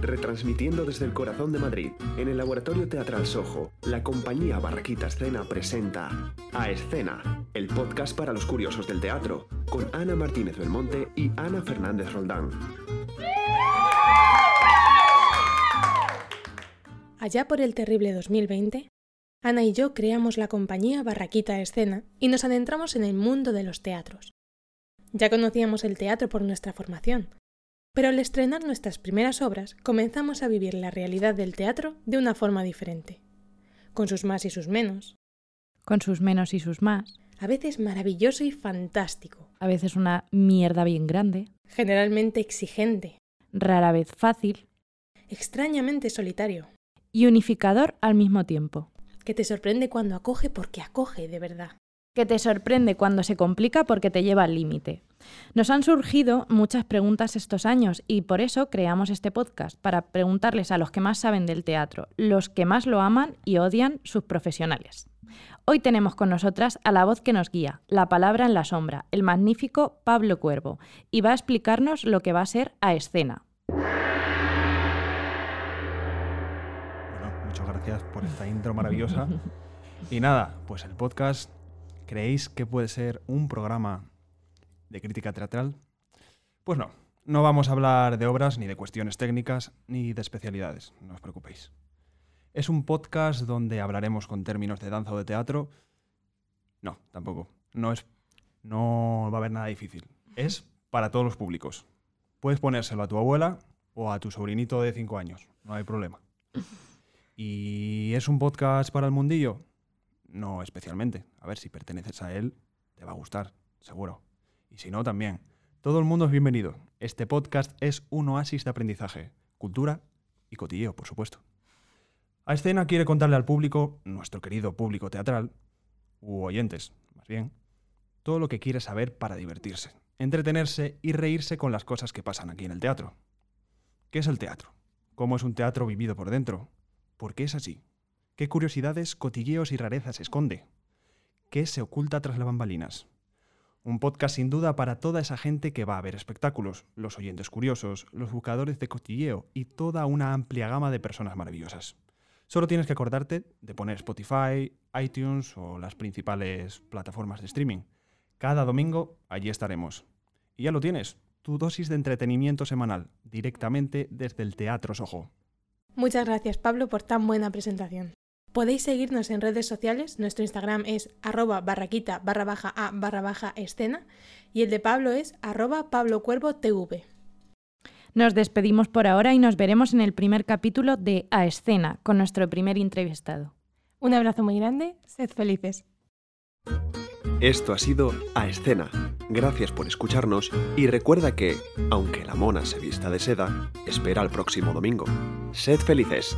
Retransmitiendo desde el corazón de Madrid, en el Laboratorio Teatral Sojo, la compañía Barraquita Escena presenta A Escena, el podcast para los curiosos del teatro, con Ana Martínez Belmonte y Ana Fernández Roldán. Allá por el terrible 2020, Ana y yo creamos la compañía Barraquita Escena y nos adentramos en el mundo de los teatros. Ya conocíamos el teatro por nuestra formación, pero al estrenar nuestras primeras obras comenzamos a vivir la realidad del teatro de una forma diferente, con sus más y sus menos, con sus menos y sus más, a veces maravilloso y fantástico, a veces una mierda bien grande, generalmente exigente, rara vez fácil, extrañamente solitario. Y unificador al mismo tiempo. Que te sorprende cuando acoge porque acoge de verdad. Que te sorprende cuando se complica porque te lleva al límite. Nos han surgido muchas preguntas estos años y por eso creamos este podcast, para preguntarles a los que más saben del teatro, los que más lo aman y odian sus profesionales. Hoy tenemos con nosotras a la voz que nos guía, la palabra en la sombra, el magnífico Pablo Cuervo, y va a explicarnos lo que va a ser a escena. gracias por esta intro maravillosa. Y nada, pues el podcast, ¿creéis que puede ser un programa de crítica teatral? Pues no, no vamos a hablar de obras, ni de cuestiones técnicas, ni de especialidades, no os preocupéis. Es un podcast donde hablaremos con términos de danza o de teatro. No, tampoco. No es. No va a haber nada difícil. Es para todos los públicos. Puedes ponérselo a tu abuela o a tu sobrinito de 5 años. No hay problema. ¿Y es un podcast para el mundillo? No especialmente. A ver, si perteneces a él, te va a gustar, seguro. Y si no, también. Todo el mundo es bienvenido. Este podcast es un oasis de aprendizaje, cultura y cotilleo, por supuesto. A escena quiere contarle al público, nuestro querido público teatral, u oyentes, más bien, todo lo que quiere saber para divertirse, entretenerse y reírse con las cosas que pasan aquí en el teatro. ¿Qué es el teatro? ¿Cómo es un teatro vivido por dentro? ¿Por qué es así? ¿Qué curiosidades, cotilleos y rarezas esconde? ¿Qué se oculta tras las bambalinas? Un podcast sin duda para toda esa gente que va a ver espectáculos, los oyentes curiosos, los buscadores de cotilleo y toda una amplia gama de personas maravillosas. Solo tienes que acordarte de poner Spotify, iTunes o las principales plataformas de streaming. Cada domingo allí estaremos. Y ya lo tienes, tu dosis de entretenimiento semanal, directamente desde el Teatro Sojo. Muchas gracias Pablo por tan buena presentación. Podéis seguirnos en redes sociales, nuestro Instagram es arroba barraquita barra baja a barra baja escena y el de Pablo es arroba Pablo Cuervo TV. Nos despedimos por ahora y nos veremos en el primer capítulo de A Escena con nuestro primer entrevistado. Un abrazo muy grande, sed felices. Esto ha sido A Escena. Gracias por escucharnos y recuerda que, aunque la mona se vista de seda, espera el próximo domingo. Sed felices.